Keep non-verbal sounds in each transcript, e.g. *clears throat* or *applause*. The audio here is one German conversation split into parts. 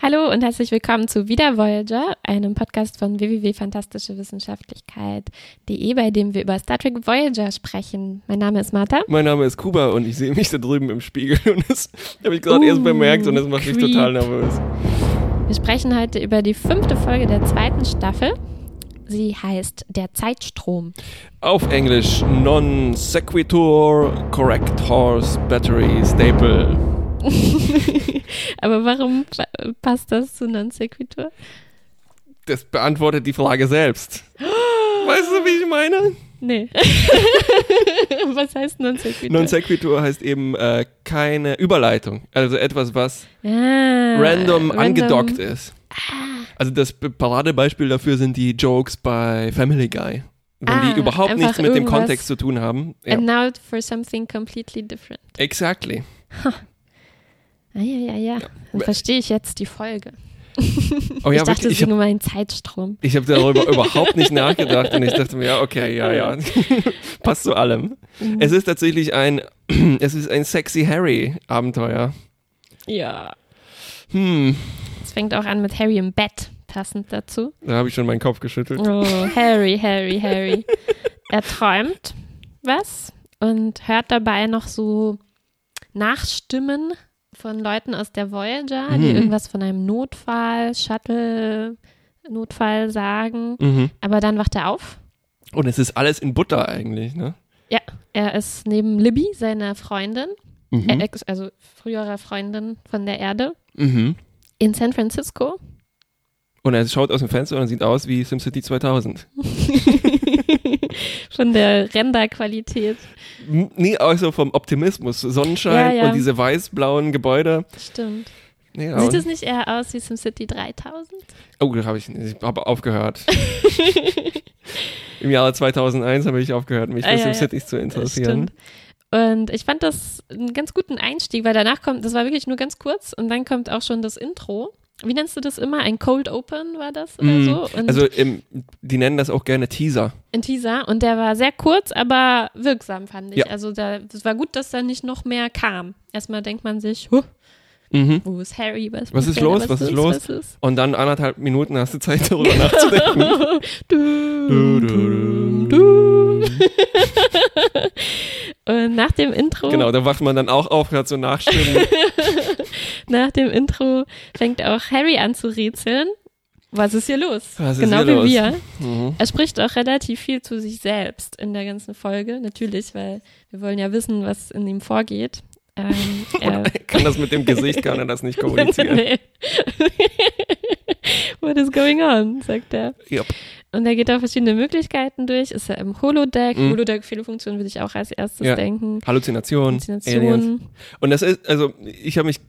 Hallo und herzlich willkommen zu Wieder Voyager, einem Podcast von www.fantastischewissenschaftlichkeit.de, bei dem wir über Star Trek Voyager sprechen. Mein Name ist Martha. Mein Name ist Kuba und ich sehe mich da drüben im Spiegel und das habe ich gerade uh, erst bemerkt und das macht creep. mich total nervös. Wir sprechen heute über die fünfte Folge der zweiten Staffel. Sie heißt Der Zeitstrom. Auf Englisch Non Sequitur Correct Horse Battery Staple. *laughs* Aber warum passt das zu Non Sequitur? Das beantwortet die Frage selbst. *gasps* weißt du, wie ich meine? Nee. *laughs* was heißt Non Sequitur? Non Sequitur heißt eben äh, keine Überleitung. Also etwas, was ah, random, random, angedockt ist. Ah. Also das Paradebeispiel dafür sind die Jokes bei Family Guy. Wenn ah, die überhaupt nichts mit dem Kontext zu tun haben. Ja. And now for something completely different. Exactly. Huh. Ah, ja, ja, ja. Dann verstehe ich jetzt die Folge. Oh, ja, ich dachte, es ist nur ein Zeitstrom. Ich habe darüber überhaupt nicht nachgedacht und ich dachte mir, ja, okay, ja, ja, *laughs* *laughs* passt zu allem. Mhm. Es ist tatsächlich ein, *clears throat* es ist ein sexy Harry-Abenteuer. Ja. Hm. Es fängt auch an mit Harry im Bett, passend dazu. Da habe ich schon meinen Kopf geschüttelt. Oh, Harry, Harry, Harry. er träumt was und hört dabei noch so Nachstimmen von Leuten aus der Voyager, mhm. die irgendwas von einem Notfall, Shuttle, Notfall sagen. Mhm. Aber dann wacht er auf. Und es ist alles in Butter eigentlich, ne? Ja, er ist neben Libby, seiner Freundin, mhm. äh, also früherer Freundin von der Erde, mhm. in San Francisco. Und er schaut aus dem Fenster und sieht aus wie SimCity 2000. *laughs* Von der Renderqualität. Nee, also vom Optimismus. Sonnenschein ja, ja. und diese weiß-blauen Gebäude. Stimmt. Ja, Sieht es nicht eher aus wie SimCity 3000? Oh, da habe ich, ich hab aufgehört. *laughs* Im Jahre 2001 habe ich aufgehört, mich ah, für SimCities zu interessieren. Und ich fand das einen ganz guten Einstieg, weil danach kommt, das war wirklich nur ganz kurz und dann kommt auch schon das Intro wie nennst du das immer? Ein Cold Open war das oder mm, so? Und also im, die nennen das auch gerne Teaser. Ein Teaser und der war sehr kurz, aber wirksam fand ich. Ja. Also es war gut, dass da nicht noch mehr kam. Erstmal denkt man sich, huh, mhm. wo ist Harry? Was, was ist los? Was, ist los? Was ist? Und dann anderthalb Minuten hast du Zeit darüber nachzudenken. *laughs* *laughs* du, du, du, *laughs* und nach dem Intro. Genau, da wacht man dann auch auf, hört so Nachstimmen. *laughs* nach dem Intro fängt auch Harry an zu rätseln. Was ist hier los? Was genau wie los? wir. Mhm. Er spricht auch relativ viel zu sich selbst in der ganzen Folge, natürlich, weil wir wollen ja wissen, was in ihm vorgeht. Ähm, *laughs* er kann das mit dem Gesicht, kann er das nicht kommunizieren. nee. *laughs* What is going on, sagt er. Yep. Und er geht da verschiedene Möglichkeiten durch. Ist er im Holodeck? Mhm. Holodeck, viele Funktionen würde ich auch als erstes ja. denken. Halluzination. Halluzination. Und das ist, also ich habe mich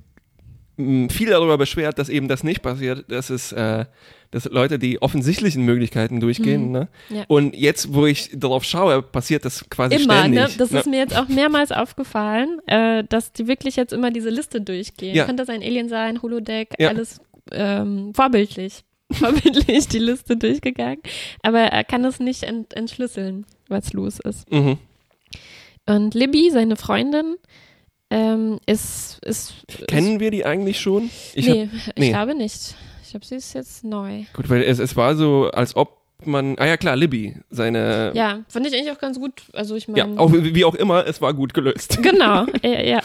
mm, viel darüber beschwert, dass eben das nicht passiert, dass es äh, dass Leute die offensichtlichen Möglichkeiten durchgehen. Mhm. Ne? Ja. Und jetzt, wo ich darauf schaue, passiert das quasi immer, ständig. Ne? Das ne? ist mir jetzt auch mehrmals aufgefallen, äh, dass die wirklich jetzt immer diese Liste durchgehen. Ja. Könnte das ein Alien sein, Holodeck, ja. alles ähm, vorbildlich. *laughs* vorbildlich die Liste durchgegangen. Aber er kann es nicht ent entschlüsseln, was los ist. Mhm. Und Libby, seine Freundin, ähm, ist, ist. Kennen ist, wir die eigentlich schon? Ich nee, hab, nee, ich glaube nicht. Ich glaube, sie ist jetzt neu. Gut, weil es, es war so, als ob man, ah ja klar, Libby, seine. Ja, fand ich eigentlich auch ganz gut. Also ich meine. Ja, auch, wie auch immer, es war gut gelöst. Genau, *laughs* ja, ja.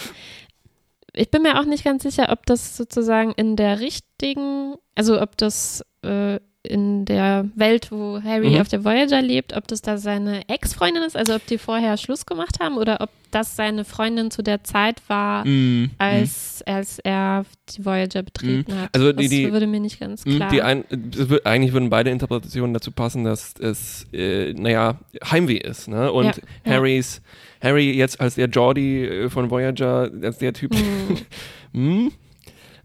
Ich bin mir auch nicht ganz sicher, ob das sozusagen in der richtigen, also ob das äh, in der Welt, wo Harry mhm. auf der Voyager lebt, ob das da seine Ex-Freundin ist, also ob die vorher Schluss gemacht haben oder ob das seine Freundin zu der Zeit war, mhm. als, als er die Voyager betreten mhm. hat. Also die, die, das würde mir nicht ganz mhm, klar. Die ein, wird, eigentlich würden beide Interpretationen dazu passen, dass es, äh, naja, Heimweh ist. Ne? Und ja, Harrys, ja. Harry jetzt als der Geordie äh, von Voyager, als der Typ. Mhm. *laughs* hm?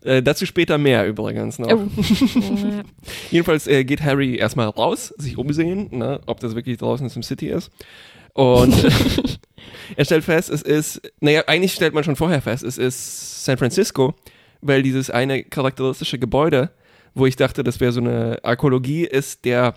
Äh, dazu später mehr übrigens noch. Oh. *laughs* Jedenfalls äh, geht Harry erstmal raus, sich umsehen, ne, ob das wirklich draußen im City ist. Und *laughs* er stellt fest, es ist, naja, eigentlich stellt man schon vorher fest, es ist San Francisco, weil dieses eine charakteristische Gebäude, wo ich dachte, das wäre so eine Arkologie, ist der,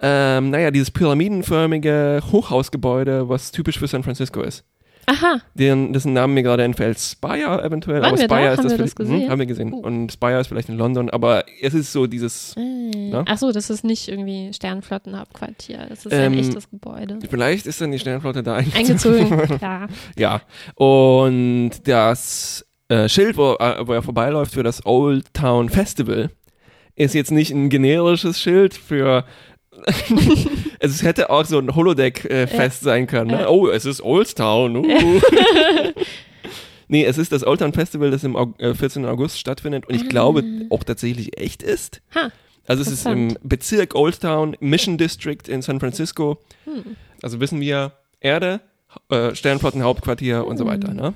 ähm, naja, dieses pyramidenförmige Hochhausgebäude, was typisch für San Francisco ist. Aha. Den, dessen Namen mir gerade entfällt. Spire eventuell. Waren aber Spire da? ist Haben das wir das vielleicht- gesehen? Hm, haben wir gesehen. Uh. Und Spire ist vielleicht in London, aber es ist so dieses. Äh. Ja. Ach so, das ist nicht irgendwie Sternflottenhauptquartier. Das ist ein Ähm, echtes Gebäude. Vielleicht ist dann die Sternflotte da eingezogen. Eingezogen, *laughs* klar. Ja. Und das äh, Schild, wo, äh, wo er vorbeiläuft für das Old Town Festival, ist jetzt nicht ein generisches Schild für. *laughs* es hätte auch so ein Holodeck-Fest sein können. Ne? Ja. Oh, es ist Old Town. Uh. *laughs* nee, es ist das Old Town Festival, das im Au äh, 14. August stattfindet und ich glaube auch tatsächlich echt ist. Ha. Also es ist im. Bezirk Old Town, Mission District in San Francisco. Hm. Also wissen wir, Erde, äh, Sternflottenhauptquartier und so weiter. Ne?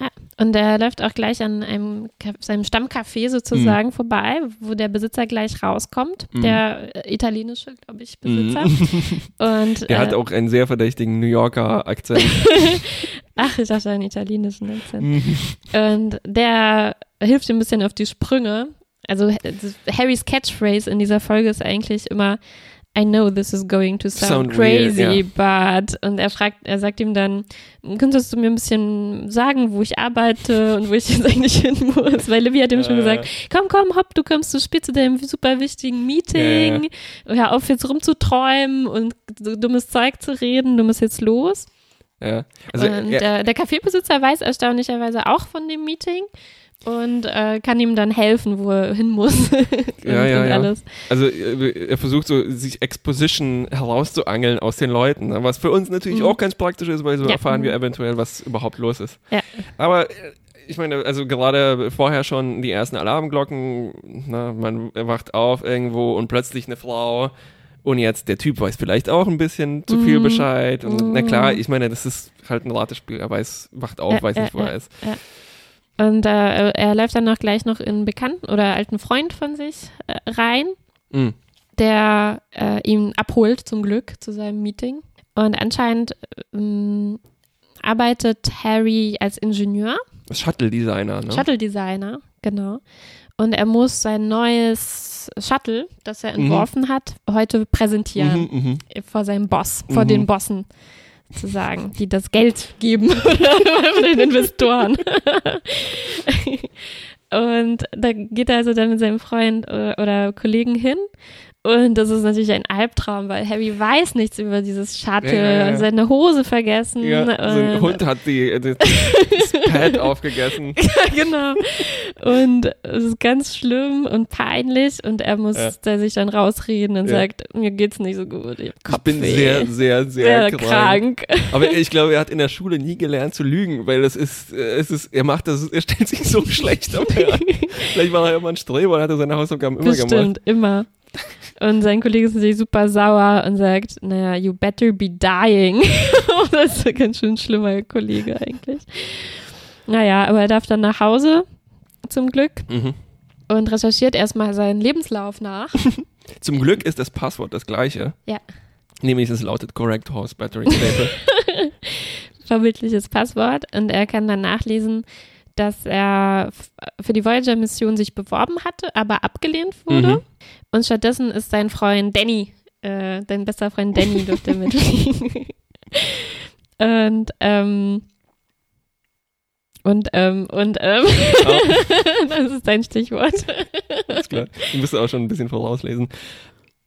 Ja. Und er läuft auch gleich an einem seinem Stammcafé sozusagen Mhm. vorbei, wo der Besitzer gleich rauskommt. Der äh, italienische, glaube ich, Besitzer. *laughs* Und Er äh, hat auch einen sehr verdächtigen New Yorker Akzent. *laughs* ach, ich dachte einen italienischen Akzent. Mhm. Und der hilft ihm ein bisschen auf die Sprünge. Also H- Harrys Catchphrase in dieser Folge ist eigentlich immer I know this is going to sound, Sound weird, crazy, but und er fragt, er sagt ihm dann, könntest du mir ein bisschen sagen, wo ich arbeite und wo ich jetzt *laughs* eigentlich hin muss? Weil Livy hat ihm schon Äh. gesagt, komm, komm, hopp, du kommst zu spät zu deinem super wichtigen Meeting. Hör auf jetzt rumzuträumen und so dummes Zeug zu reden, du musst jetzt los. ja. Also und er, der, der Kaffeebesitzer weiß erstaunlicherweise auch von dem Meeting und äh, kann ihm dann helfen, wo er hin muss. *laughs* Ja, ja, ja. alles. also er er versucht so, sich Exposition herauszuangeln aus den Leuten, ne? was für uns natürlich Mhm. auch ganz praktisch ist, weil so Ja. erfahren wir eventuell, was überhaupt los ist. Ja. Aber äh, ich meine, also gerade vorher schon die ersten Alarmglocken, na, man wacht auf irgendwo und plötzlich eine Frau und jetzt der Typ weiß vielleicht auch ein bisschen zu viel Mhm. Bescheid und na klar, Mhm. ich meine, das ist halt ein Ratespiel, er weiß, wacht auf, Ja, weiß ja, nicht, wo er ja. ist. Und äh, er läuft dann auch gleich noch in einen Bekannten oder alten Freund von sich äh, rein, Mhm. der äh, ihn abholt zum Glück zu seinem Meeting. Und anscheinend ähm, arbeitet Harry als Ingenieur. Shuttle-Designer, ne? Shuttle Designer, genau. Und er muss sein neues Shuttle, das er Mhm. entworfen hat, heute präsentieren Mhm, mhm. vor seinem Boss, vor Mhm. den Bossen sozusagen, die das Geld geben *laughs* oder den Investoren. *laughs* Und da geht er also dann mit seinem Freund oder, oder Kollegen hin. Und das ist natürlich ein Albtraum, weil Harry weiß nichts über dieses Shuttle, Ja, ja, ja. seine Hose vergessen. Ja, so ein und- Hund hat die, das, das *laughs* Pad aufgegessen. *laughs* Genau. Und es ist ganz schlimm und peinlich und er muss da sich dann rausreden und sagt, mir geht's nicht so gut. Ich, Ich bin sehr, sehr, sehr, sehr krank. Aber ich glaube, er hat in der Schule nie gelernt zu lügen, weil das ist, äh, es ist, er macht das, er stellt sich so *laughs* schlecht auf. Vielleicht war er immer ein Streber und hat er seine Hausaufgaben immer gemacht. Bestimmt, immer. *laughs* Und sein Kollege ist natürlich super sauer und sagt, naja, you better be dying. *laughs* das ist ein ganz schön schlimmer Kollege eigentlich. Naja, aber er darf dann nach Hause, zum Glück, Mhm. und recherchiert erstmal seinen Lebenslauf nach. *laughs* Zum Glück ist das Passwort das gleiche. Ja. Nämlich es lautet Correct Horse Battery Stable. verbildliches Passwort und er kann dann nachlesen, dass er für die Voyager-Mission sich beworben hatte, aber abgelehnt wurde. Mhm. Und stattdessen ist sein Freund Danny, äh, dein bester Freund Danny *laughs* durfte mitfliegen. und, ähm, und, ähm, und, ähm, *laughs* das ist dein Stichwort. Ist klar. Du musst auch schon ein bisschen vorauslesen.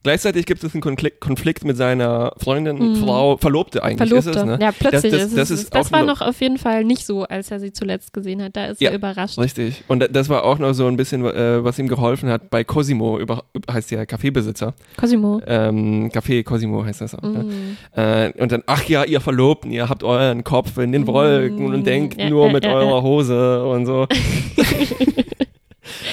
Gleichzeitig gibt es einen Konflikt, mit seiner Freundin, Mhm. Frau, Verlobte eigentlich ist Verlobte. es, ne? Ja, plötzlich. Das- Das, das- ist, ist das war noch auf jeden Fall nicht so, als er sie zuletzt gesehen hat. Da ist Ja. er überrascht. Richtig. Und da- das war auch noch so ein bisschen, äh, was ihm geholfen hat bei Cosimo, über, heißt der Kaffeebesitzer. Cosimo. Ähm, Café Cosimo heißt das auch. Ne? Mhm. Äh, und dann, ach ja, ihr Verlobten, ihr habt euren Kopf in den Wolken und denkt Ja, nur ja, mit eurer. Hose und so. *laughs* *laughs*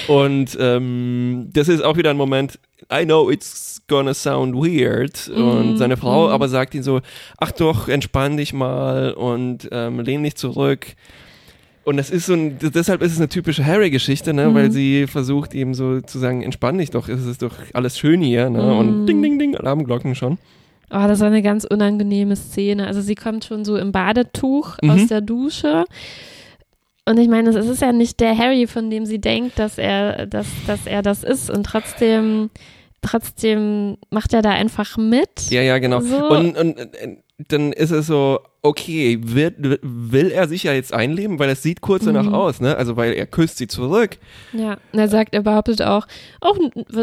und ähm, das ist auch wieder ein Moment, I know it's gonna sound weird. Und Mm, seine Frau mm. aber sagt ihn so, ach doch, entspann dich mal und ähm, lehn dich zurück. Und das ist so ein, deshalb ist es eine typische Harry-Geschichte, ne? Mhm. weil sie versucht ihm so zu sagen, entspann dich doch, es ist doch alles schön hier, ne? Und Mhm. ding, ding, ding, Alarmglocken schon. Oh, das war eine ganz unangenehme Szene. Also sie kommt schon so im Badetuch Mhm. aus der Dusche. Und ich meine, es ist ja nicht der Harry, von dem sie denkt, dass er, dass, dass er das ist. Und trotzdem trotzdem macht er da einfach mit. Ja, ja, genau. So. Und, und äh, dann ist es so, okay, wird, will er sich ja jetzt einleben, weil es sieht kurz danach Mhm. aus, ne? Also weil er küsst sie zurück. Ja, und er sagt, er behauptet auch, auch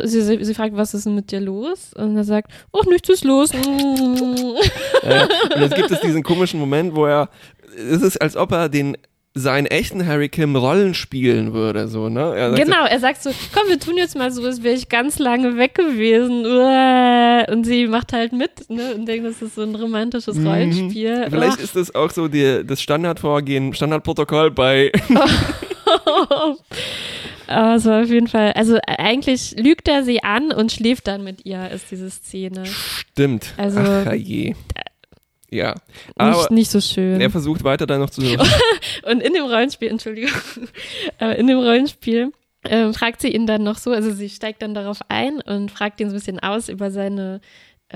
sie, sie, sie fragt, was ist denn mit dir los? Und er sagt, oh, nichts ist los. *laughs* Ja, und jetzt gibt es diesen komischen Moment, wo er, es ist, als ob er den seinen echten Harry Kim Rollen spielen würde, so, ne? Er genau, er sagt so, komm, wir tun jetzt mal so, als wäre ich ganz lange weg gewesen. Uah. Und sie macht halt mit, ne? Und denkt, das ist so ein romantisches Mhm. Rollenspiel. Vielleicht Ach. ist das auch so die, das Standardvorgehen, Standardprotokoll bei, Aber es war auf jeden Fall, also eigentlich lügt er sie an und schläft dann mit ihr, ist diese Szene. stimmt. Also- Ach je. Ja. Aber Nicht, nicht so schön. er versucht weiter dann noch zu, *laughs* Und in dem Rollenspiel, Entschuldigung, *laughs* aber in dem Rollenspiel ähm, fragt sie ihn dann noch so, also sie steigt dann darauf ein und fragt ihn so ein bisschen aus über seine äh,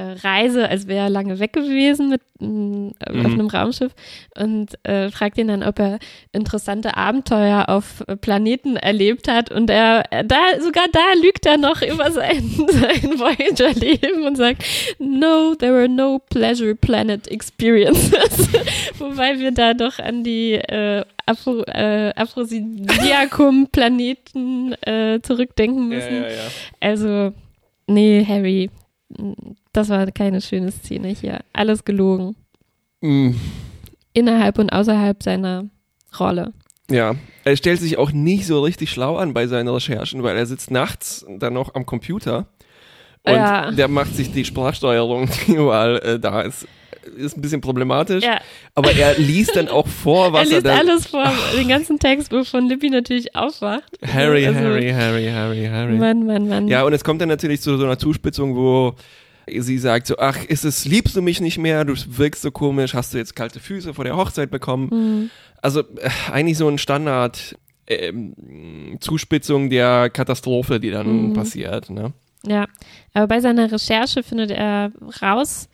Reise, als wäre er lange weg gewesen mit, mm, auf Mhm. einem Raumschiff und äh, fragt ihn dann, ob er interessante Abenteuer auf äh, Planeten erlebt hat und er, er da, sogar da lügt er noch über sein, *laughs* sein Voyager-Leben und sagt, no, there were no pleasure planet experiences. *laughs* Wobei wir da doch an die äh, Afro, äh, Aphrodisiakum-Planeten äh, zurückdenken ja, müssen. ja, ja. Also, nee, Harry, das war keine schöne Szene hier. Alles gelogen. Mm, Innerhalb und außerhalb seiner Rolle. Ja, er stellt sich auch nicht so richtig schlau an bei seinen Recherchen, weil er sitzt nachts dann noch am Computer und Ja. der macht sich die Sprachsteuerung, die überall äh, da ist, ist ein bisschen problematisch. Ja, Aber er liest dann auch vor, *laughs* er was er, liest dann. alles vor, den ganzen Text, wovon Lippi natürlich aufwacht. Harry, Also, Harry, Harry, Harry, Harry. Mann, Mann, Mann. Ja, und es kommt dann natürlich zu so einer Zuspitzung, wo sie sagt so, ach, ist es, liebst du mich nicht mehr? Du wirkst so komisch, hast du jetzt kalte Füße vor der Hochzeit bekommen? Hm. Also äh, eigentlich so ein Standard ähm, Zuspitzung der Katastrophe, die dann Mhm. passiert. Ne? Ja, aber bei seiner Recherche findet er raus,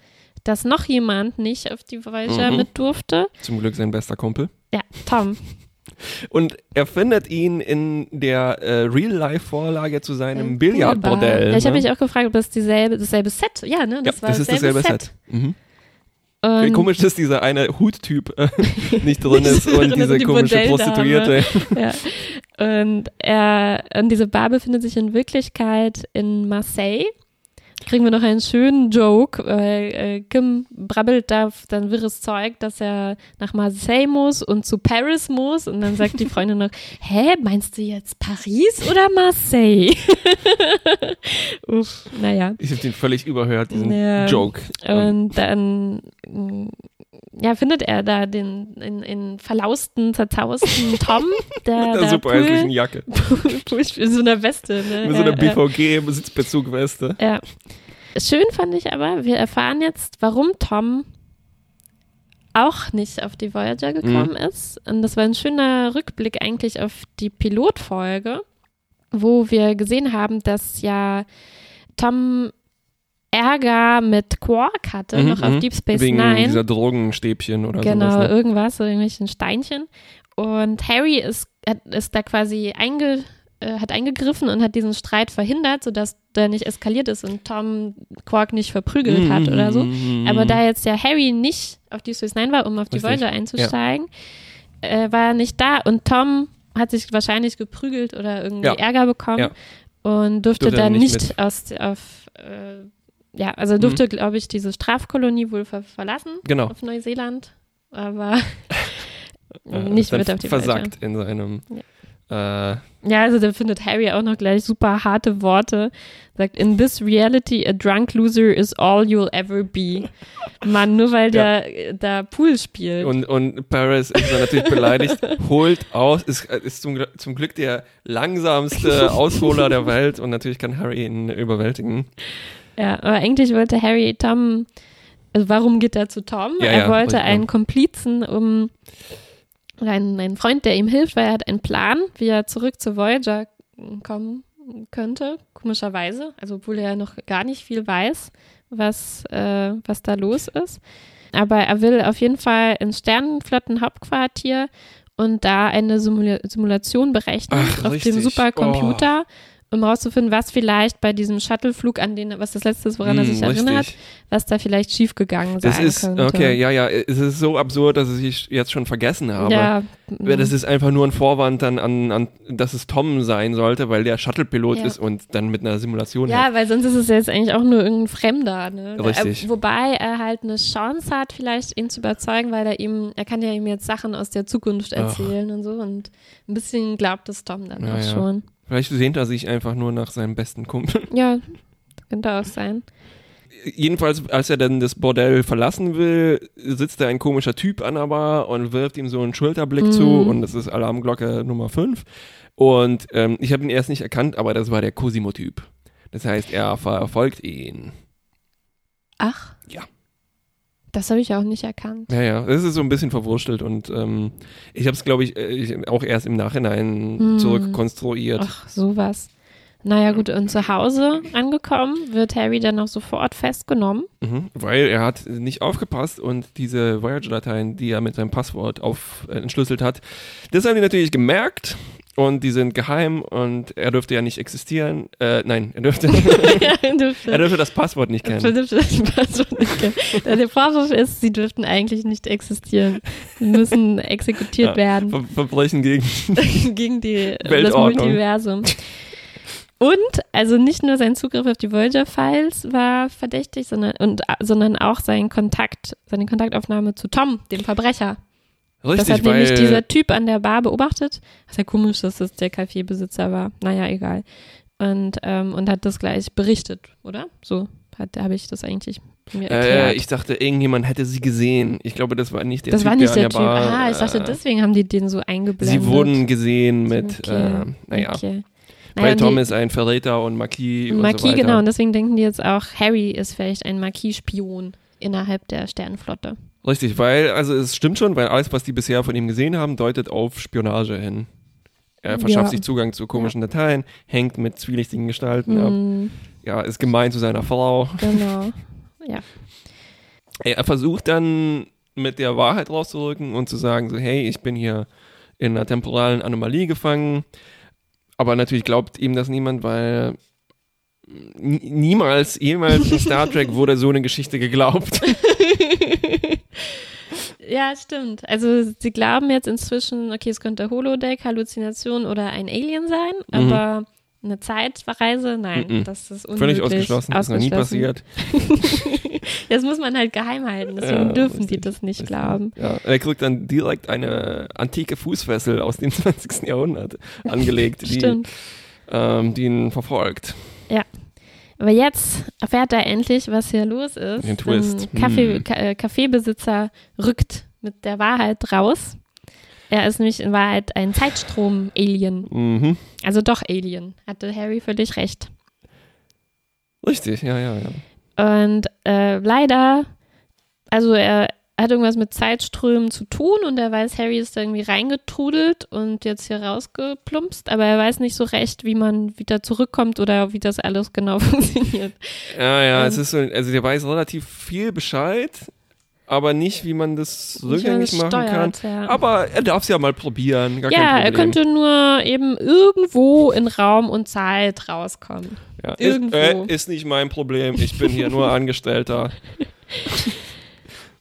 dass noch jemand nicht auf die Voyager Mhm. mit durfte. Zum Glück sein bester Kumpel. Ja, Tom. Und er findet ihn in der äh, Real-Life-Vorlage zu seinem Billardbordell. Ja, ich habe ne? mich auch gefragt, ob das dieselbe, dasselbe Set, ja, ne? Das ja, war das ist dasselbe Set. Mhm. Und, Komisch, dass dieser eine Huttyp äh, *laughs* nicht drin ist und diese die komische. Prostituierte. ja. und er, und diese Bar befindet sich in Wirklichkeit in Marseille. Kriegen wir noch einen schönen Joke, weil äh, Kim brabbelt da dann wirres Zeug, dass er nach Marseille muss und zu Paris muss. Und dann sagt die Freundin noch, *laughs* hä, meinst du jetzt Paris oder Marseille? *laughs* Uff, naja. Ich habe den völlig überhört, diesen Ja. Joke. Und dann mm, ja, findet er da den in, in verlausten, zerzausten *laughs* Tom, der, Mit der der super Pool, hässlichen Jacke. *laughs* Pool so einer Weste. Ne? Mit so einer Ja, BVG-Sitzbezugweste. ja. Ja. Schön fand ich aber, wir erfahren jetzt, warum Tom auch nicht auf die Voyager gekommen ist. Und das war ein schöner Rückblick eigentlich auf die Pilotfolge, wo wir gesehen haben, dass ja Tom Ärger mit Quark hatte, Mhm, noch auf mhm. Deep Space Wegen Nine. dieser Drogenstäbchen oder Genau, sowas. Ne? irgendwas, so irgendwelchen Steinchen. Und Harry ist, hat, ist da quasi einge, äh, hat eingegriffen und hat diesen Streit verhindert, sodass der nicht eskaliert ist und Tom Quark nicht verprügelt hat oder so. Mhm. Aber da jetzt ja Harry nicht auf Deep Space Nine war, um auf die Voyager einzusteigen, äh, war er nicht da und Tom hat sich wahrscheinlich geprügelt oder irgendwie Ja. Ärger bekommen Ja. und durfte Durfte dann nicht nicht, aus auf äh, ja, also durfte, glaube ich, diese Strafkolonie wohl ver verlassen Genau. auf Neuseeland, aber *laughs* *laughs* Äh, nicht mit auf die versagt in seinem. Äh, Ja, also da findet Harry auch noch gleich super harte Worte. Sagt, in this reality, a drunk loser is all you'll ever be. Mann, nur weil Ja. der da Pool spielt. und, und Paris ist dann natürlich beleidigt, *laughs* holt aus, ist, ist zum, zum Glück der langsamste Ausholer der Welt und natürlich kann Harry ihn überwältigen. Ja, aber eigentlich wollte Harry Tom, also warum geht er zu Tom? Ja, er wollte einen. Komplizen, um oder einen, einen Freund, der ihm hilft, weil er hat einen Plan, wie er zurück zu Voyager kommen könnte, komischerweise. Also obwohl er noch gar nicht viel weiß, was, äh, was da los ist. Aber er will auf jeden Fall ins Sternenflottenhauptquartier und da eine Simula Simulation berechnen Ach, auf richtig. Oh. dem Supercomputer. Um rauszufinden, was vielleicht bei diesem Shuttleflug an den, was das letzte ist, woran er Hm, sich erinnert, richtig. was da vielleicht schiefgegangen sein ist, könnte. okay, ja, ja, es ist so absurd, dass ich jetzt schon vergessen habe. Ja, Das ist einfach nur ein Vorwand dann an, an dass es Tom sein sollte, weil der Shuttle-Pilot Ja. ist und dann mit einer Simulation Ja, weil sonst ist es jetzt eigentlich auch nur irgendein Fremder. Ne? Richtig. Wobei er halt eine Chance hat, vielleicht ihn zu überzeugen, weil er ihm, er kann ja ihm jetzt Sachen aus der Zukunft Ach. erzählen und so und ein bisschen glaubt es Tom dann Ja, auch schon. Vielleicht sehnt er sich einfach nur nach seinem besten Kumpel. Ja, könnte auch sein. Jedenfalls, als er dann das Bordell verlassen will, sitzt da ein komischer Typ an der Bar und wirft ihm so einen Schulterblick Mhm. zu und das ist Alarmglocke Nummer 5. Und ähm, ich habe ihn erst nicht erkannt, aber das war der Cosimo-Typ. Das heißt, er verfolgt ihn. Ach. Ja. Das habe ich auch nicht erkannt. Ja, ja, das ist so ein bisschen verwurstelt und ähm, ich habe es, glaube ich, äh, auch erst im Nachhinein Hm. zurückkonstruiert. Ach, sowas. Naja, gut, und zu Hause angekommen, wird Harry dann auch sofort festgenommen. Mhm, weil er hat nicht aufgepasst und diese Voyager-Dateien, die er mit seinem Passwort auf, äh, entschlüsselt hat, das haben die natürlich gemerkt und die sind geheim und er dürfte ja nicht existieren. Äh, nein, er dürfte, ja, *laughs* *laughs* dürfte, er dürfte das Passwort nicht kennen. dürfte das Passwort nicht kennen. Der Vorwurf ist, sie dürften eigentlich nicht existieren. Sie müssen exekutiert Ja. werden Ver Verbrechen gegen. *laughs* gegen die, das Weltordnung. Multiversum. Und, also nicht nur sein Zugriff auf die Voyager-Files war verdächtig, sondern, und, sondern auch sein Kontakt, seine Kontaktaufnahme zu Tom, dem Verbrecher. Das Richtig, hat nämlich dieser Typ an der Bar beobachtet. Was ja komisch, dass das der Kaffeebesitzer war. Naja, egal. Und, ähm, und hat das gleich berichtet, oder? So habe ich das eigentlich mir äh, erklärt. ich dachte, irgendjemand hätte sie gesehen. Ich glaube, das war nicht der das Typ, war nicht der der Typ. Bar, ah, ich dachte, äh, deswegen haben die den so eingeblendet. Sie wurden gesehen mit, Okay, äh, naja, Okay. weil Naja, Tom die- ist ein Verräter und Marquis und so Marquis, weiter. genau. Und deswegen denken die jetzt auch, Harry ist vielleicht ein Marquis-Spion innerhalb der Sternenflotte. Richtig, weil, also es stimmt schon, weil alles, was die bisher von ihm gesehen haben, deutet auf Spionage hin. Er verschafft Ja. sich Zugang zu komischen Dateien, hängt mit zwielichtigen Gestalten ab, Hm, ja, ist gemein zu seiner Frau. genau. *laughs* Ja. Er versucht dann mit der Wahrheit rauszurücken und zu sagen, so, hey, ich bin hier in einer temporalen Anomalie gefangen. Aber natürlich glaubt ihm das niemand, weil niemals, jemals in Star Trek wurde so eine Geschichte geglaubt. *laughs* Ja, stimmt. Also sie glauben jetzt inzwischen, okay, es könnte Holodeck, Halluzination oder ein Alien sein, Mhm. aber eine Zeitreise, nein, Mhm. das ist unmöglich. Völlig ausgeschlossen, ist noch nie passiert. *laughs* Das muss man halt geheim halten, deswegen Ja, dürfen die das nicht glauben. Ja, er kriegt dann direkt eine antike Fußfessel aus dem *laughs* 20. Jahrhundert angelegt, die, ähm, die ihn verfolgt. Aber jetzt erfährt er endlich, was hier los ist. Den Twist. Ein Kaffee, Hm. Ka äh, Kaffeebesitzer rückt mit der Wahrheit raus. Er ist nämlich in Wahrheit ein Zeitstrom-Alien. Mhm. Also doch Alien. Hatte Harry völlig recht. Richtig, ja, ja, ja. Und äh, leider, also er hat irgendwas mit Zeitströmen zu tun und er weiß, Harry ist da irgendwie reingetrudelt und jetzt hier rausgeplumpst, aber er weiß nicht so recht, wie man wieder zurückkommt oder wie das alles genau *laughs* funktioniert. Ja, ja, Ähm. es ist so, also der weiß relativ viel Bescheid, aber nicht, wie man das rückgängig machen kann. steuert, Ja. Aber er darf es ja mal probieren, ja, er könnte nur eben irgendwo in Raum und Zeit rauskommen. ja. ist, irgendwo. äh, ist nicht mein Problem, ich bin hier nur *laughs* Angestellter. *laughs*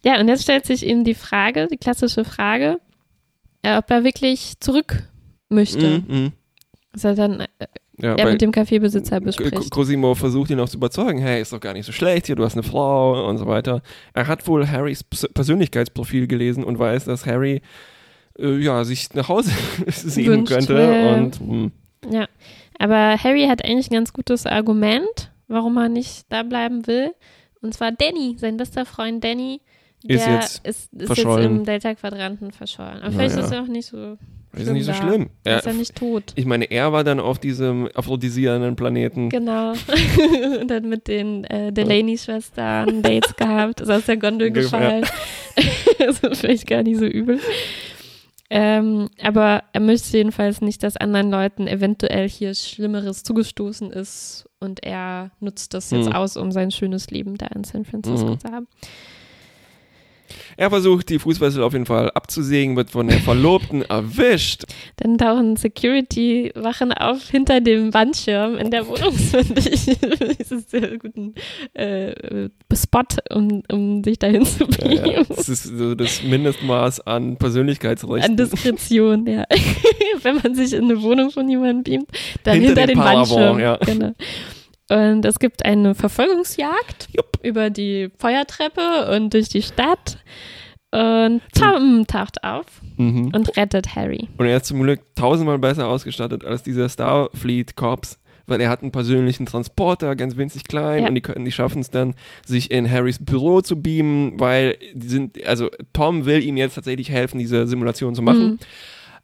Ja, und jetzt stellt sich ihm die Frage, die klassische Frage, äh, ob er wirklich zurück möchte. Mhm, mhm. Was er dann äh, Ja, er mit dem Kaffeebesitzer bespricht. Cosimo versucht ihn auch zu überzeugen, hey, ist doch gar nicht so schlecht hier, du hast eine Frau und so weiter. Er hat wohl Harrys Pers- Persönlichkeitsprofil gelesen und weiß, dass Harry äh, ja, sich nach Hause *laughs* sehen könnte und mh, Ja, aber Harry hat eigentlich ein ganz gutes Argument, warum er nicht da bleiben will. Und zwar Danny, sein bester Freund Danny, der Ist jetzt ist, ist verschollen. jetzt im Delta-Quadranten verschollen. Aber vielleicht Naja. ist er auch nicht so ist nicht so schlimm. Er Er, ist ja nicht tot. ich meine, er war dann auf diesem aphrodisierenden Planeten. Genau. *laughs* und hat mit den äh, Delaney-Schwestern Dates gehabt, ist aus der Gondel Ge- gefallen. *laughs* also vielleicht gar nicht so übel. Ähm, aber er möchte jedenfalls nicht, dass anderen Leuten eventuell hier Schlimmeres zugestoßen ist und er nutzt das jetzt Hm. aus, um sein schönes Leben da in San Francisco Mhm. zu haben. Er versucht, die Fußfessel auf jeden Fall abzusägen, wird von der Verlobten erwischt. Dann tauchen Security-Wachen auf hinter dem Wandschirm in der Wohnung, finde ich. *laughs* das ist sehr guten äh, Spot, um, um sich dahin zu beamen. Ja, ja. Das ist so das Mindestmaß an Persönlichkeitsrechten. An Diskretion, ja. *laughs* Wenn man sich in eine Wohnung von jemandem beamt, dann hinter, hinter den, den Wandschirm. Ja. Genau. Und es gibt eine Verfolgungsjagd Jupp. über die Feuertreppe und durch die Stadt. Und Tom taucht auf mhm. und rettet Harry. Und er ist zum Glück tausendmal besser ausgestattet als dieser Starfleet-Korps, weil er hat einen persönlichen Transporter, ganz winzig klein, ja. und die, können, die schaffen es dann, sich in Harrys Büro zu beamen, weil die sind, also Tom will ihm jetzt tatsächlich helfen, diese Simulation zu machen. Mhm.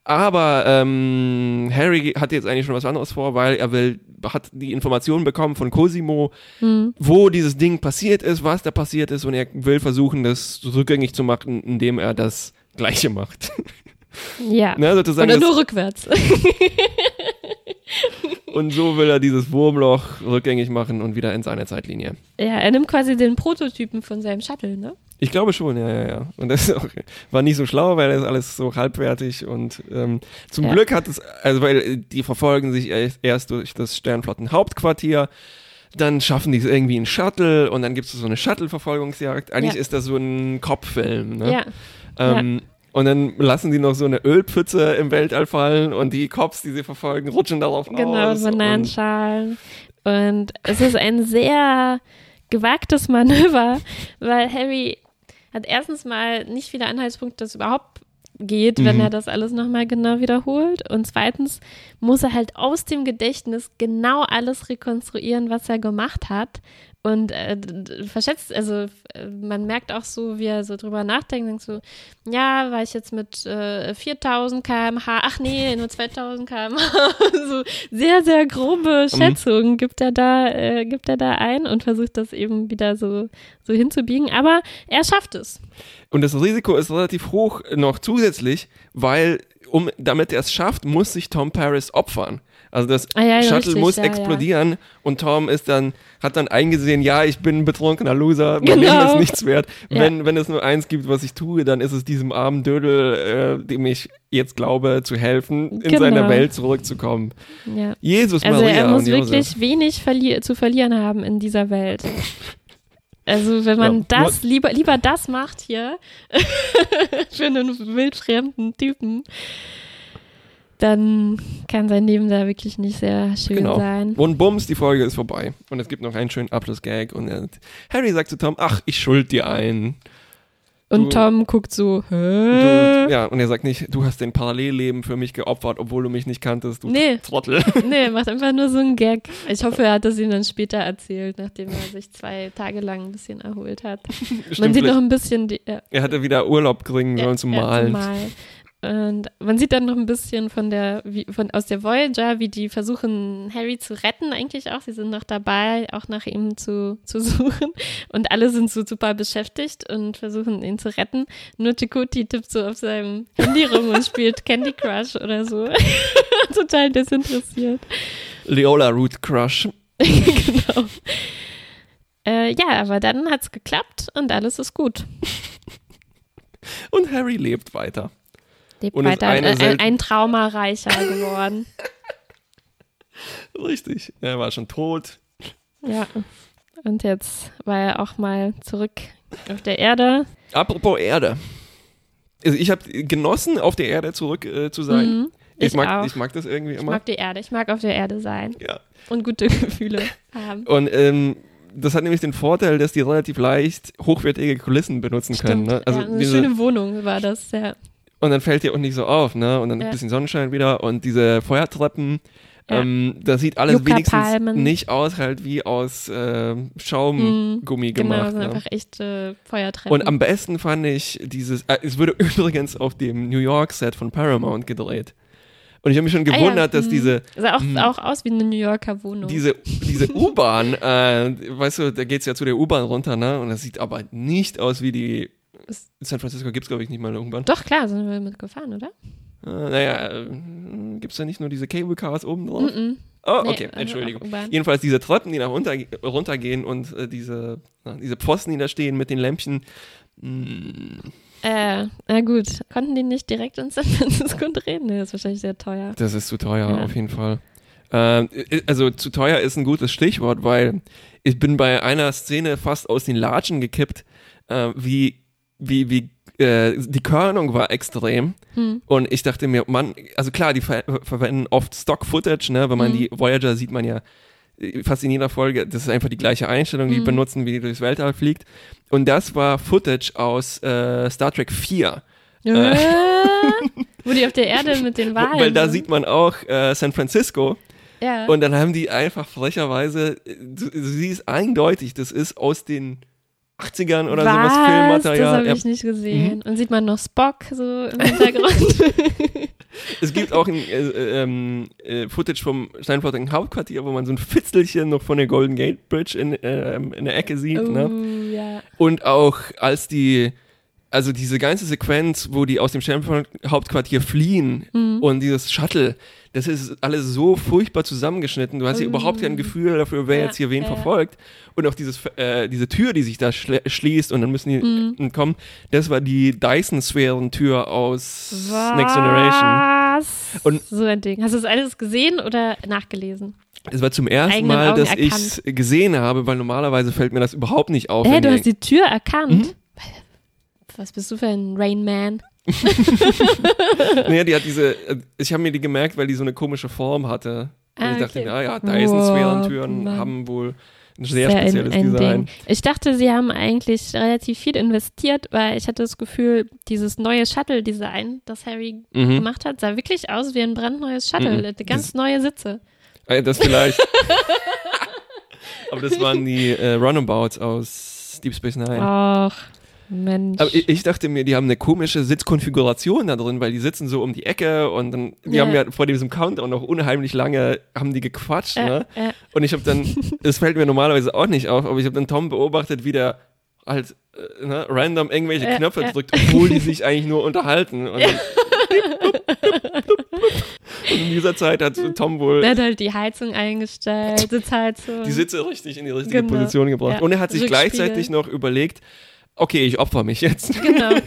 Aber ähm, Harry hat jetzt eigentlich schon was anderes vor, weil er will, hat die Informationen bekommen von Cosimo, mhm. wo dieses Ding passiert ist, was da passiert ist, und er will versuchen, das rückgängig zu machen, indem er das Gleiche macht. Ja. *laughs* Ne, Oder nur rückwärts. *laughs* und so will er dieses Wurmloch rückgängig machen und wieder in seine Zeitlinie. Ja, er nimmt quasi den Prototypen von seinem Shuttle, ne? Ich glaube schon, ja, ja, ja. Und das auch, war nicht so schlau, weil das alles so halbwertig und ähm, zum ja. Glück hat es, also weil die verfolgen sich erst durch das Sternflottenhauptquartier, dann schaffen die es irgendwie einen Shuttle und dann gibt es so eine Shuttle-Verfolgungsjagd. Eigentlich ja. ist das so ein Kopffilm, ne? Ja. Ähm, ja. Und dann lassen die noch so eine Ölpfütze im Weltall fallen und die Cops, die sie verfolgen, rutschen darauf genau, aus. Genau, Bananenschalen. Und, und es ist ein sehr gewagtes *laughs* Manöver, weil Harry hat erstens mal nicht viele Anhaltspunkte, dass überhaupt geht, mhm. wenn er das alles nochmal genau wiederholt. Und zweitens muss er halt aus dem Gedächtnis genau alles rekonstruieren, was er gemacht hat. Und äh, verschätzt, also äh, man merkt auch so, wie er so drüber nachdenkt, denkt so, ja, war ich jetzt mit äh, 4000 km/h, ach nee, nur 2000 km/h. *laughs* so sehr, sehr grobe mhm. Schätzungen mhm. gibt er da, äh, gibt er da ein und versucht das eben wieder so, so hinzubiegen. Aber er schafft es. Und das Risiko ist relativ hoch noch zusätzlich, weil um, damit er es schafft, muss sich Tom Paris opfern. Also das ah, ja, Shuttle richtig, muss ja, explodieren ja. und Tom ist dann, hat dann eingesehen, ja, ich bin ein betrunkener Loser, mein genau. Leben ist nichts wert. *laughs* Wenn, wenn es nur eins gibt, was ich tue, dann ist es diesem armen Dödel, äh, dem ich jetzt glaube, zu helfen, in genau. seine Welt zurückzukommen. Jesus also Maria. Er muss wirklich wenig verli zu verlieren haben in dieser Welt. Also wenn man ja, das lieber lieber das macht hier *laughs* für einen wildfremden Typen, dann kann sein Leben da wirklich nicht sehr schön genau. sein. Und bums, die Folge ist vorbei. Und es gibt noch einen schönen Abschlussgag. Und er, Harry sagt zu Tom, ach, ich schuld dir einen. Und du, Tom guckt so, hä? Du, ja, und er sagt nicht, du hast dein Parallelleben für mich geopfert, obwohl du mich nicht kanntest, du nee. Trottel. *laughs* Nee, macht einfach nur so einen Gag. Ich hoffe, er hat das ihm dann später erzählt, nachdem er sich zwei Tage lang ein bisschen erholt hat. Stimmt, Man sieht noch ein bisschen die, ja. Er hatte wieder Urlaub kriegen sollen ja, zum Malen. Ja, zum Malen. Und man sieht dann noch ein bisschen von der, wie, von, aus der Voyager, wie die versuchen, Harry zu retten, eigentlich auch. Sie sind noch dabei, auch nach ihm zu, zu *laughs* suchen. Und alle sind so super beschäftigt und versuchen, ihn zu retten. Nur Chakoti tippt so auf seinem Handy rum und spielt Candy Crush oder so. *laughs* Total desinteressiert. Leola Root Crush. *laughs* genau. Äh, ja, aber dann hat es geklappt und alles ist gut. Und Harry lebt weiter lebt und weiter ein, ein, ein Traumareicher geworden. *laughs* Richtig, er war schon tot. Ja, und jetzt war er auch mal zurück auf der Erde. Apropos Erde. Also ich habe genossen, auf der Erde zurück äh, zu sein. Mhm, ich, ich, mag, ich mag das irgendwie immer. Ich mag die Erde, ich mag auf der Erde sein. Ja. Und gute *laughs* Gefühle haben. Und ähm, das hat nämlich den Vorteil, dass die relativ leicht hochwertige Kulissen benutzen Stimmt. können. Ne? Also ja, eine diese, schöne Wohnung war das, ja. Und dann fällt dir auch nicht so auf, ne? Und dann ja. ein bisschen Sonnenschein wieder und diese Feuertreppen. Ja. Ähm, das sieht alles wenigstens nicht aus, halt wie aus äh, Schaumgummi mm, gemacht. Genau, sind ne? einfach echte Feuertreppen. Und am besten fand ich dieses, äh, es wurde *laughs* übrigens auf dem New York Set von Paramount gedreht. Und ich habe mich schon gewundert, ah, ja. dass hm. diese. Sah auch, mh, hm. auch aus wie eine New Yorker Wohnung. Diese, diese *laughs* U-Bahn, äh, weißt du, da geht es ja zu der U-Bahn runter, ne? Und das sieht aber nicht aus wie die in San Francisco gibt es, glaube ich, nicht mal U-Bahn. Doch, klar, sind wir mitgefahren, oder? Äh, naja, äh, gibt es da nicht nur diese Cable Cars oben drauf? Mm -mm. Oh, okay, nee, Entschuldigung. Jedenfalls diese Treppen, die nach runter, runtergehen und äh, diese, na, diese Pfosten, die da stehen mit den Lämpchen, Hm. Äh, na gut. Konnten die nicht direkt in San Francisco drehen? Nee, das ist wahrscheinlich sehr teuer. Das ist zu teuer, Ja. auf jeden Fall. Ähm, also zu teuer ist ein gutes Stichwort, weil ich bin bei einer Szene fast aus den Latschen gekippt, äh, wie, wie, wie äh, die Körnung war extrem Hm. und ich dachte mir, Mann, also klar, die ver verwenden oft Stock-Footage, ne? wenn man Mhm. die Voyager sieht man ja äh, fast in jeder Folge, das ist einfach die gleiche Einstellung, die Mhm. benutzen, wie die durchs Weltall fliegt und das war Footage aus äh, Star Trek 4. Äh, wo die auf der Erde *laughs* mit den Wahlen Weil da sieht man auch äh, San Francisco ja. Und dann haben die einfach frecherweise, du, du siehst eindeutig, das ist aus den 80ern oder sowas Was? Das Filmmaterial. habe Ja, ich nicht gesehen. Mhm. Und sieht man noch Spock so im Hintergrund. *laughs* es gibt auch ein äh, äh, ähm, äh, Footage vom Steinflottigen Hauptquartier, wo man so ein Fitzelchen noch von der Golden Gate Bridge in, äh, in der Ecke sieht. Ne? Oh, ja. Und auch als die, also diese ganze Sequenz, wo die aus dem Steinflottigen Hauptquartier fliehen Mhm. und dieses Shuttle, das ist alles so furchtbar zusammengeschnitten. Du hast ja Mm. überhaupt kein Gefühl dafür, wer Ja, jetzt hier wen ja, verfolgt. Und auch dieses, äh, diese Tür, die sich da schließt und dann müssen die Mm. entkommen, das war die Dyson-Sphärentür aus Next Generation. Was? Und- so ein Ding. Hast du das alles gesehen oder nachgelesen? Es war zum ersten Mal, Augen dass ich es gesehen habe, weil normalerweise fällt mir das überhaupt nicht auf. Hä, du hast die Tür erkannt? Was bist du für ein Rain Man? naja, die hat diese, äh, ich habe mir die gemerkt, weil die so eine komische Form hatte. Und Ah, ich dachte, okay. ah ja, Dyson-Sphärentüren Oh, haben wohl ein sehr Sehr ein, spezielles ein Design. Ding. Ich dachte, sie haben eigentlich relativ viel investiert, weil ich hatte das Gefühl, dieses neue Shuttle-Design, das Harry Mhm. gemacht hat, sah wirklich aus wie ein brandneues Shuttle. Mhm. Ganz neue Sitze. Äh, Das vielleicht. *laughs* Aber das waren die äh, Runabouts aus Deep Space Nine. Ach, Mensch. Aber ich, ich dachte mir, die haben eine komische Sitzkonfiguration da drin, weil die sitzen so um die Ecke und dann, die Ja. haben ja vor diesem Countdown noch unheimlich lange, haben die gequatscht, äh, ne? äh, Und ich habe dann, *laughs* das fällt mir normalerweise auch nicht auf, aber ich habe dann Tom beobachtet, wie der halt äh, ne, random irgendwelche Ja, Knöpfe drückt, obwohl die sich eigentlich nur unterhalten. Und, dann, und in dieser Zeit hat Tom wohl der hat halt die Heizung eingestellt, Sitzheizung. die Sitze richtig in die richtige Genau. Position gebracht. Ja. Und er hat sich gleichzeitig noch überlegt, okay, ich opfer mich jetzt. Genau. *laughs*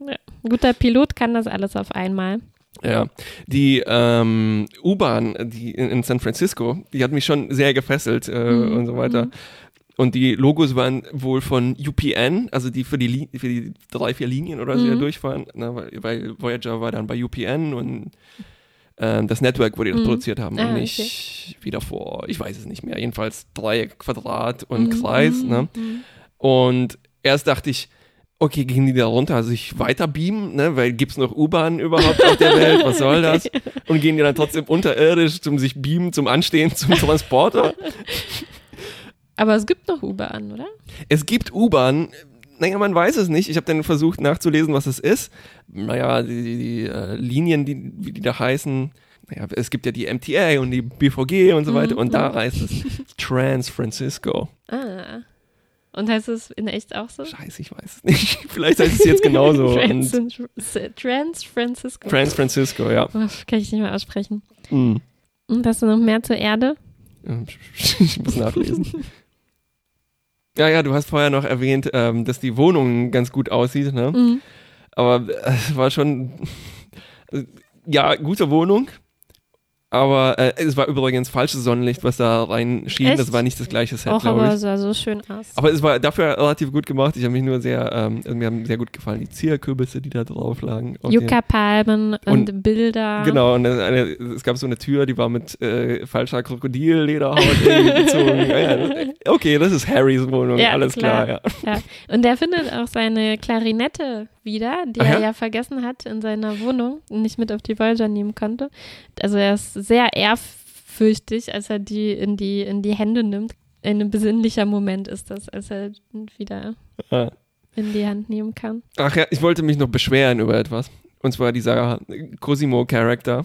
Ja. Ein guter Pilot kann das alles auf einmal. Ja, die ähm, U-Bahn, die in, in San Francisco, die hat mich schon sehr gefesselt äh, Mhm, und so weiter. mhm. Und die Logos waren wohl von UPN, also die für die, Li für die drei, vier Linien oder so Mhm. ja durchfahren, ne, weil, Voyager war dann bei UPN und ähm, das Network, wo die das Mhm. produziert haben Ah, und nicht wieder vor, ich weiß es nicht mehr, jedenfalls Dreieck, Quadrat und Mhm, Kreis. Ne? mhm. Und erst dachte ich, okay, gehen die da runter, sich weiter beamen, ne? weil gibt's noch U-Bahnen überhaupt auf der Welt, was soll das? *laughs* Und gehen die dann trotzdem unterirdisch zum sich beamen, zum Anstehen, zum Transporter? Aber es gibt noch U-Bahn, oder? Es gibt U-Bahnen, naja, man weiß es nicht. Ich habe dann versucht nachzulesen, was es ist. Naja, die, die, die äh, Linien, die, wie die da heißen, naja, es gibt ja die MTA und die BVG und so weiter Mhm, und da mhm. heißt es *laughs* Trans Francisco. Ah. Und heißt es in echt auch so? Scheiße, ich weiß es nicht. *laughs* Vielleicht heißt es jetzt genauso. *laughs* Trans, Trans Francisco. Trans Francisco, ja. Uff, kann ich nicht mehr aussprechen. Mhm. Und hast du noch mehr zur Erde? *laughs* Ich muss nachlesen. Ja, ja, du hast vorher noch erwähnt, ähm, dass die Wohnung ganz gut aussieht, ne? Mhm. Aber es war schon, ja, gute Wohnung. Aber äh, es war übrigens falsches Sonnenlicht, was da rein schien. Echt? Das war nicht das gleiche Set, Auch glaube aber ich. es sah so schön aus. Aber es war dafür relativ gut gemacht. Ich habe mich nur sehr, ähm, also mir haben sehr gut gefallen die Zierkürbisse, die da drauf lagen. Yucca-Palmen und, Bilder. Genau, und es- eine, es gab so eine Tür, die war mit äh, falscher Krokodillederhaut bezogen. *laughs* Ja, okay, das ist Harrys Wohnung, Ja, alles klar. klar. ja. Und der findet auch seine Klarinette wieder, die Ah, er ja? vergessen hat in seiner Wohnung und nicht mit auf die Voyager nehmen konnte. Also er ist sehr ehrfürchtig, als er die in die, in die Hände nimmt. Ein besinnlicher Moment ist das, als er wieder Ah. in die Hand nehmen kann. Ach ja, ich wollte mich noch beschweren über etwas. Und zwar dieser Cosimo-Charakter,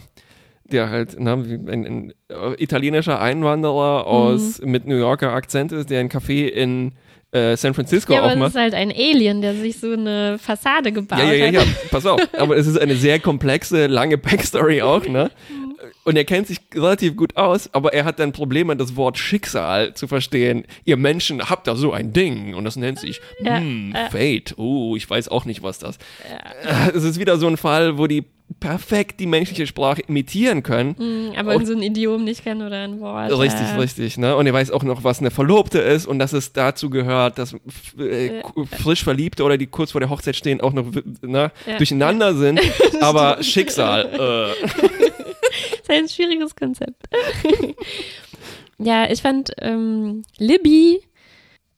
der halt na, wie ein, ein italienischer Einwanderer aus mit New Yorker Akzent ist, der ein Café in äh, San Francisco Ja, aber es aufmacht. ist halt ein Alien, der sich so eine Fassade gebaut Ja, ja, ja, hat. ja, pass auf. Aber es ist eine sehr komplexe, lange Backstory auch, ne? *laughs* und er kennt sich relativ gut aus, aber er hat dann Probleme, das Wort Schicksal zu verstehen. Ihr Menschen habt da so ein Ding und das nennt sich Ja, hm, äh. Fate. Oh, ich weiß auch nicht, was das. Äh, *laughs* Es ist wieder so ein Fall, wo die perfekt die menschliche Sprache imitieren können. Hm, aber in so ein Idiom nicht kennen oder ein Wort. Richtig, ja. richtig, ne? Und er weiß auch noch, was eine Verlobte ist und dass es dazu gehört, dass äh, frisch Verliebte oder die kurz vor der Hochzeit stehen auch noch ne, Ja. durcheinander sind. *laughs* Aber Schicksal, äh, *laughs* ist ein schwieriges Konzept. *laughs* ja, ich fand ähm, Libby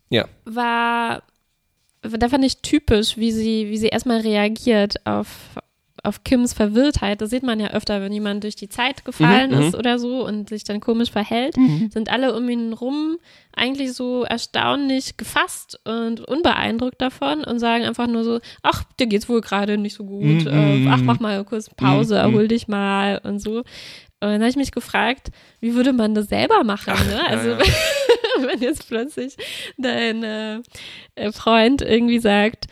ja, war, da fand ich typisch, wie sie, wie sie erstmal reagiert auf, auf Kims Verwirrtheit. Das sieht man ja öfter, wenn jemand durch die Zeit gefallen Mhm, ist oder so und sich dann komisch verhält, sind alle um ihn rum eigentlich so erstaunlich gefasst und unbeeindruckt davon und sagen einfach nur so, ach, dir geht's wohl gerade nicht so gut, Mhm, äh, mhm, ach, mach mal kurz Pause, Mhm, erhol dich mal und so. Und dann habe ich mich gefragt, wie würde man das selber machen? Ne? ja, Also ja. *laughs* wenn jetzt plötzlich dein äh, äh, Freund irgendwie sagt,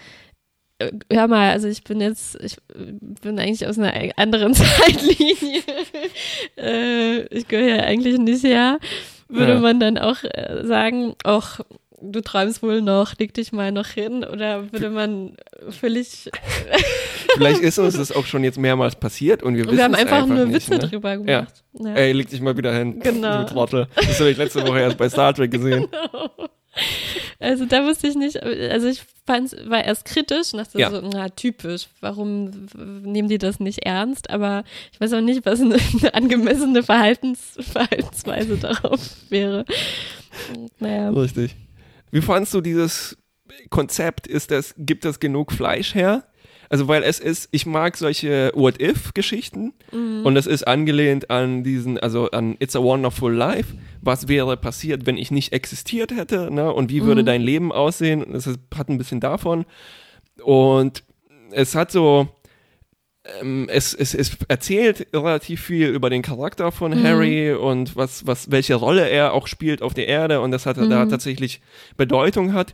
hör mal, also ich bin jetzt, ich äh, bin eigentlich aus einer anderen *laughs* Zeitlinie. äh, ich gehöre ja eigentlich nicht her. Würde Ja. man dann auch äh, sagen, ach, du träumst wohl noch, leg dich mal noch hin? Oder würde man völlig, vielleicht ist uns *laughs* das auch schon jetzt mehrmals passiert und wir wissen wir haben es einfach, nur nicht, Witze ne? drüber Ja. gemacht. Ja. Ey, leg dich mal wieder hin, Genau. du Trottel. Das habe ich letzte Woche erst bei Star Trek gesehen. Also da wusste ich nicht, also ich fand war erst kritisch und dachte Ja. so, na typisch, warum nehmen die das nicht ernst? Aber ich weiß auch nicht, was eine, eine angemessene Verhaltens, Verhaltensweise darauf wäre. Naja. Richtig. Wie fandst du dieses Konzept? Ist das, gibt das genug Fleisch her? Also, weil es ist, ich mag solche What-If-Geschichten Mhm. und es ist angelehnt an diesen, also an It's a Wonderful Life. Was wäre passiert, wenn ich nicht existiert hätte? Ne? Und wie würde Mhm. dein Leben aussehen? Es hat ein bisschen davon. Und es hat so, ähm, es, es, es erzählt relativ viel über den Charakter von Mhm. Harry und was, was, welche Rolle er auch spielt auf der Erde und das hat er da Mhm. tatsächlich Bedeutung hat.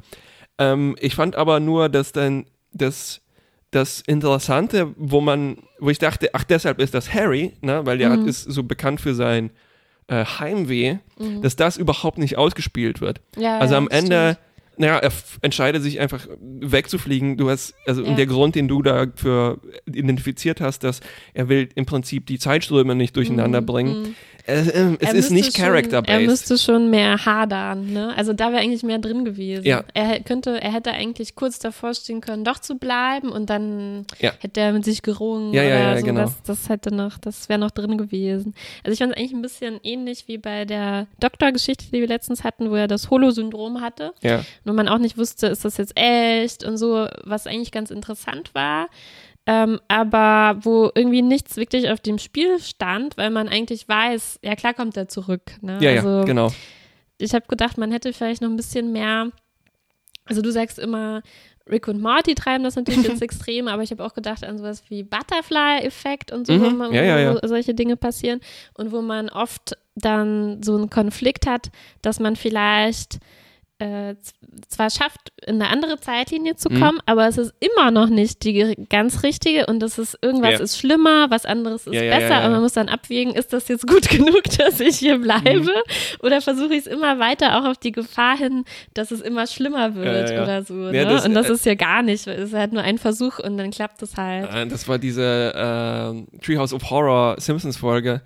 Ähm, ich fand aber nur, dass dann das, das Interessante, wo man, wo ich dachte, ach, deshalb ist das Harry, ne, weil der Mhm. hat, ist so bekannt für sein äh, Heimweh, Mhm. dass das überhaupt nicht ausgespielt wird. Ja, Also ja, am Ende, stimmt. naja, er entscheidet sich einfach wegzufliegen. Du hast, also Ja. der Grund, den du dafür identifiziert hast, dass er will im Prinzip die Zeitströme nicht durcheinander Mhm, bringen. Es, Er ist müsste nicht schon- Er character-based. müsste schon mehr hadern, ne? Also da wäre eigentlich mehr drin gewesen. Ja. Er könnte, er hätte eigentlich kurz davor stehen können, doch zu bleiben und dann Ja. hätte er mit sich gerungen Ja, oder ja, so. genau. Das, das hätte noch, das wäre noch drin gewesen. Also ich fand es eigentlich ein bisschen ähnlich wie bei der Doktorgeschichte, die wir letztens hatten, wo er das Holo-Syndrom hatte Ja, und man auch nicht wusste, ist das jetzt echt und so, was eigentlich ganz interessant war. Ähm, aber wo irgendwie nichts wirklich auf dem Spiel stand, weil man eigentlich weiß, ja klar kommt er zurück. Ne? ja, also, ja, genau. Ich habe gedacht, man hätte vielleicht noch ein bisschen mehr, also du sagst immer, Rick und Morty treiben das natürlich *laughs* ins Extreme, aber ich habe auch gedacht an sowas wie Butterfly-Effekt und so, Mhm. wo, man, Ja, ja, ja. wo solche Dinge passieren und wo man oft dann so einen Konflikt hat, dass man vielleicht äh, zwar schafft, in eine andere Zeitlinie zu Mhm. kommen, aber es ist immer noch nicht die ganz richtige und das ist irgendwas Ja. ist schlimmer, was anderes ist Ja, ja, besser und man muss dann abwägen, ist das jetzt gut *laughs* genug, dass ich hier bleibe Mhm. oder versuche ich es immer weiter auch auf die Gefahr hin, dass es immer schlimmer wird oder so. Ne? das, und das äh, ist ja gar nicht, es ist halt nur ein Versuch und dann klappt es halt. Äh, Das war diese äh, Treehouse of Horror Simpsons Folge,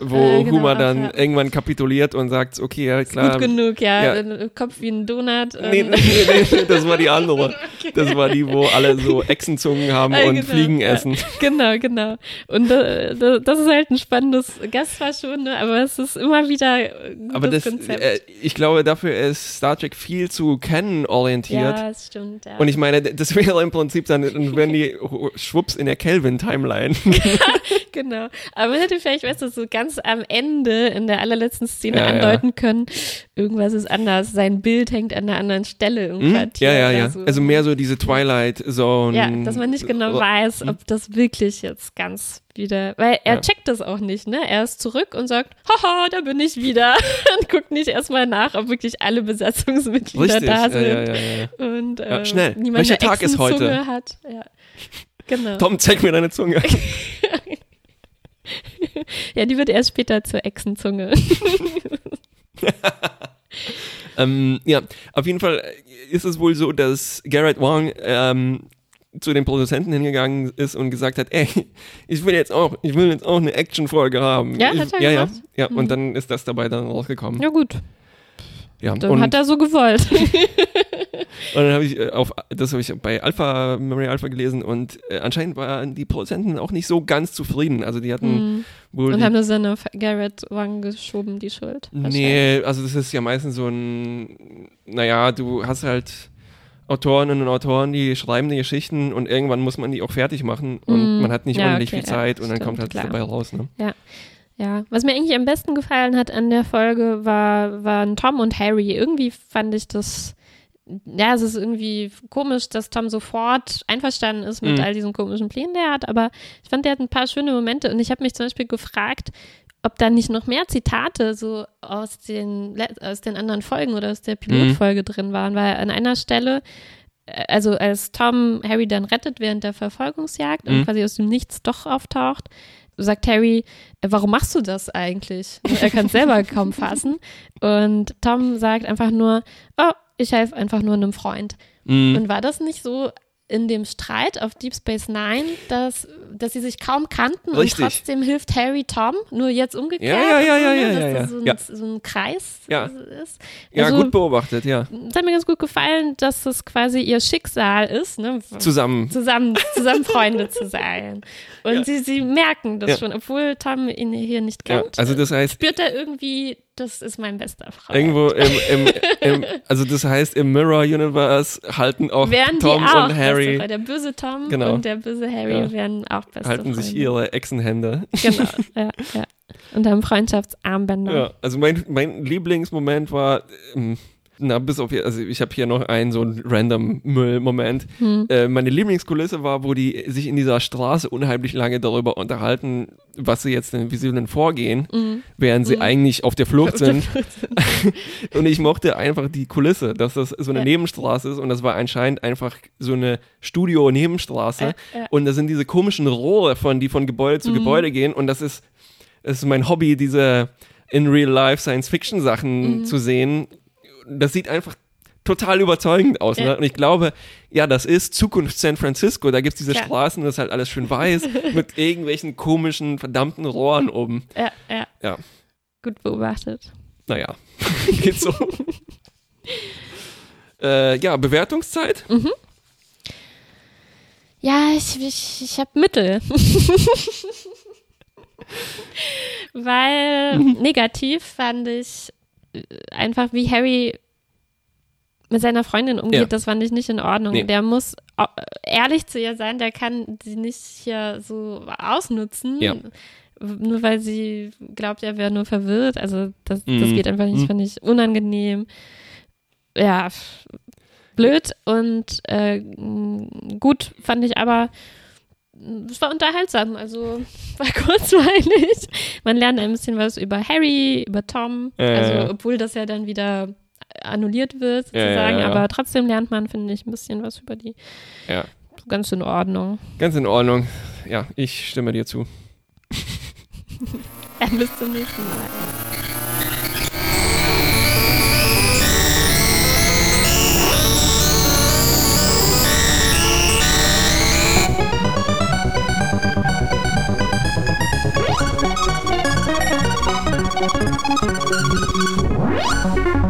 wo äh, genau, Homer dann irgendwann kapituliert und sagt, okay, ja klar. gut genug, ja, Kopf wie ein Donut. Nee, ähm, nee, nee, nee, das war die andere. *laughs* Das war die, wo alle so Echsenzungen haben Ah, und genau, Fliegen ja. essen. *laughs* Genau, genau. Und äh, da- das ist halt ein spannendes Gast war schon, ne? aber es ist immer wieder ein gutes Aber das, Konzept. äh, ich glaube, dafür ist Star Trek viel zu Canon orientiert. ja, das stimmt. Ja. Und ich meine, das wäre im Prinzip dann, wären die schwupps in der Kelvin-Timeline. *laughs* Genau. Aber man hätte vielleicht, weißt du, so ganz am Ende in der allerletzten Szene ja. andeuten können, irgendwas ist anders. Sein Bild hängt an einer anderen Stelle im Hm? Quartier. Ja, ja, ja. So. Also mehr so diese Twilight Zone. Ja, dass man nicht genau weiß, ob das wirklich jetzt ganz wieder, weil er Ja. checkt das auch nicht, ne? Er ist zurück und sagt, haha, da bin ich wieder. *laughs* und guckt nicht erstmal nach, ob wirklich alle Besatzungsmitglieder Richtig. da Ja, sind. ja, ja, ja. Und äh, Ja, schnell. niemand Welcher Tag ist heute? Hat. Ja. Genau. Tom, zeig mir deine Zunge. *laughs* ja, die wird erst später zur Echsenzunge. *laughs* *laughs* ähm, ja, auf jeden Fall ist es wohl so, dass Garrett Wong ähm, zu den Produzenten hingegangen ist und gesagt hat, ey, *laughs* ich will jetzt auch, ich will jetzt auch eine Actionfolge haben. Ja, ich, hat er ja, ja, ja. Mhm. Und dann ist das dabei dann rausgekommen. Ja, gut. Ja, Dann hat er so gewollt. *laughs* und dann habe ich äh, auf, das habe ich bei Alpha, Memory Alpha gelesen und äh, anscheinend waren die Produzenten auch nicht so ganz zufrieden. Also die hatten Mhm. wohl Und haben das dann auf Garrett Wang geschoben, die Schuld. Nee, also das ist ja meistens so ein, naja, du hast halt Autorinnen und Autoren, die schreiben die Geschichten und irgendwann muss man die auch fertig machen und Mm, man hat nicht ja, unendlich okay, viel ja, Zeit und dann stimmt, kommt halt klar. dabei raus. Ne? Ja, was mir eigentlich am besten gefallen hat an der Folge war, waren Tom und Harry. Irgendwie fand ich das, ja, es ist irgendwie komisch, dass Tom sofort einverstanden ist mit Mhm. all diesen komischen Plänen, die er hat, aber ich fand, der hat ein paar schöne Momente und ich habe mich zum Beispiel gefragt, ob da nicht noch mehr Zitate so aus den, aus den anderen Folgen oder aus der Pilotfolge drin waren, weil an einer Stelle, äh, also als Tom Harry dann rettet während der Verfolgungsjagd und Mhm. quasi aus dem Nichts doch auftaucht, sagt Harry, äh, warum machst du das eigentlich? Er kann es selber kaum *laughs* fassen. Und Tom sagt einfach nur, oh, ich helfe einfach nur einem Freund. Mhm. Und war das nicht so in dem Streit auf Deep Space Nine, dass, dass sie sich kaum kannten Richtig. und trotzdem hilft Harry Tom, nur jetzt umgekehrt? Ja, ja, ja, und so, ja, ne, ja, dass ja, das so ein, ja. so ein Kreis Ja. ist. Ja, Also, gut beobachtet, ja. Es hat mir ganz gut gefallen, dass das quasi ihr Schicksal ist, ne? Zusammen. zusammen, zusammen Freunde zu sein. *laughs* Und Ja. sie, sie merken das Ja. schon, obwohl Tom ihn hier nicht Ja, kennt. also das heißt, spürt er irgendwie, das ist mein bester Freund. irgendwo im, im, im, also das heißt, im Mirror Universe halten auch Wären Tom die auch und Harry. Der böse Tom Genau. und der böse Harry Ja. werden auch beste halten Freunde. sich ihre Echsenhände. Genau, *laughs* ja, ja. Und haben Freundschaftsarmbänder. Ja, also mein, mein Lieblingsmoment war, ähm, na, bis auf, hier- also ich habe hier noch einen so einen random Müll-Moment. Hm. Äh, meine Lieblingskulisse war, wo die sich in dieser Straße unheimlich lange darüber unterhalten, was sie jetzt denn, wie sie denn vorgehen, Mhm. während sie Mhm. eigentlich auf der Flucht sind. *laughs* und ich mochte einfach die Kulisse, dass das so eine Ja. Nebenstraße ist und das war anscheinend einfach so eine Studio-Nebenstraße. Ja, ja. Und da sind diese komischen Rohre, von, die von Gebäude zu Mhm. Gebäude gehen. Und das ist, das ist mein Hobby, diese in real life Science-Fiction-Sachen Mhm. zu sehen. Das sieht einfach total überzeugend aus. Ja. Ne? Und ich glaube, ja, das ist Zukunft San Francisco. Da gibt es diese Ja. Straßen, das ist halt alles schön weiß, *laughs* mit irgendwelchen komischen, verdammten Rohren oben. Ja, ja. Ja. Gut beobachtet. Naja, *laughs* geht so. *laughs* äh, ja, Bewertungszeit? Ja, ich, ich, ich habe Mittel. Weil negativ fand ich einfach, wie Harry mit seiner Freundin umgeht, Ja. das fand ich nicht in Ordnung. Nee. Der muss ehrlich zu ihr sein, der kann sie nicht hier so ausnutzen. Ja. Nur weil sie glaubt, er wäre nur verwirrt. Also das, das Mhm. geht einfach nicht, Mhm. fand ich unangenehm. Ja, blöd und äh, gut fand ich aber, es war unterhaltsam, also war *laughs* kurzweilig. Man lernt ein bisschen was über Harry, über Tom, ja, also obwohl das ja dann wieder annulliert wird sozusagen, ja, ja. aber trotzdem lernt man, finde ich, ein bisschen was über die. Ja. Ganz in Ordnung. Ganz in Ordnung. Ja, ich stimme dir zu. *laughs* Dann bis zum nächsten Mal. now.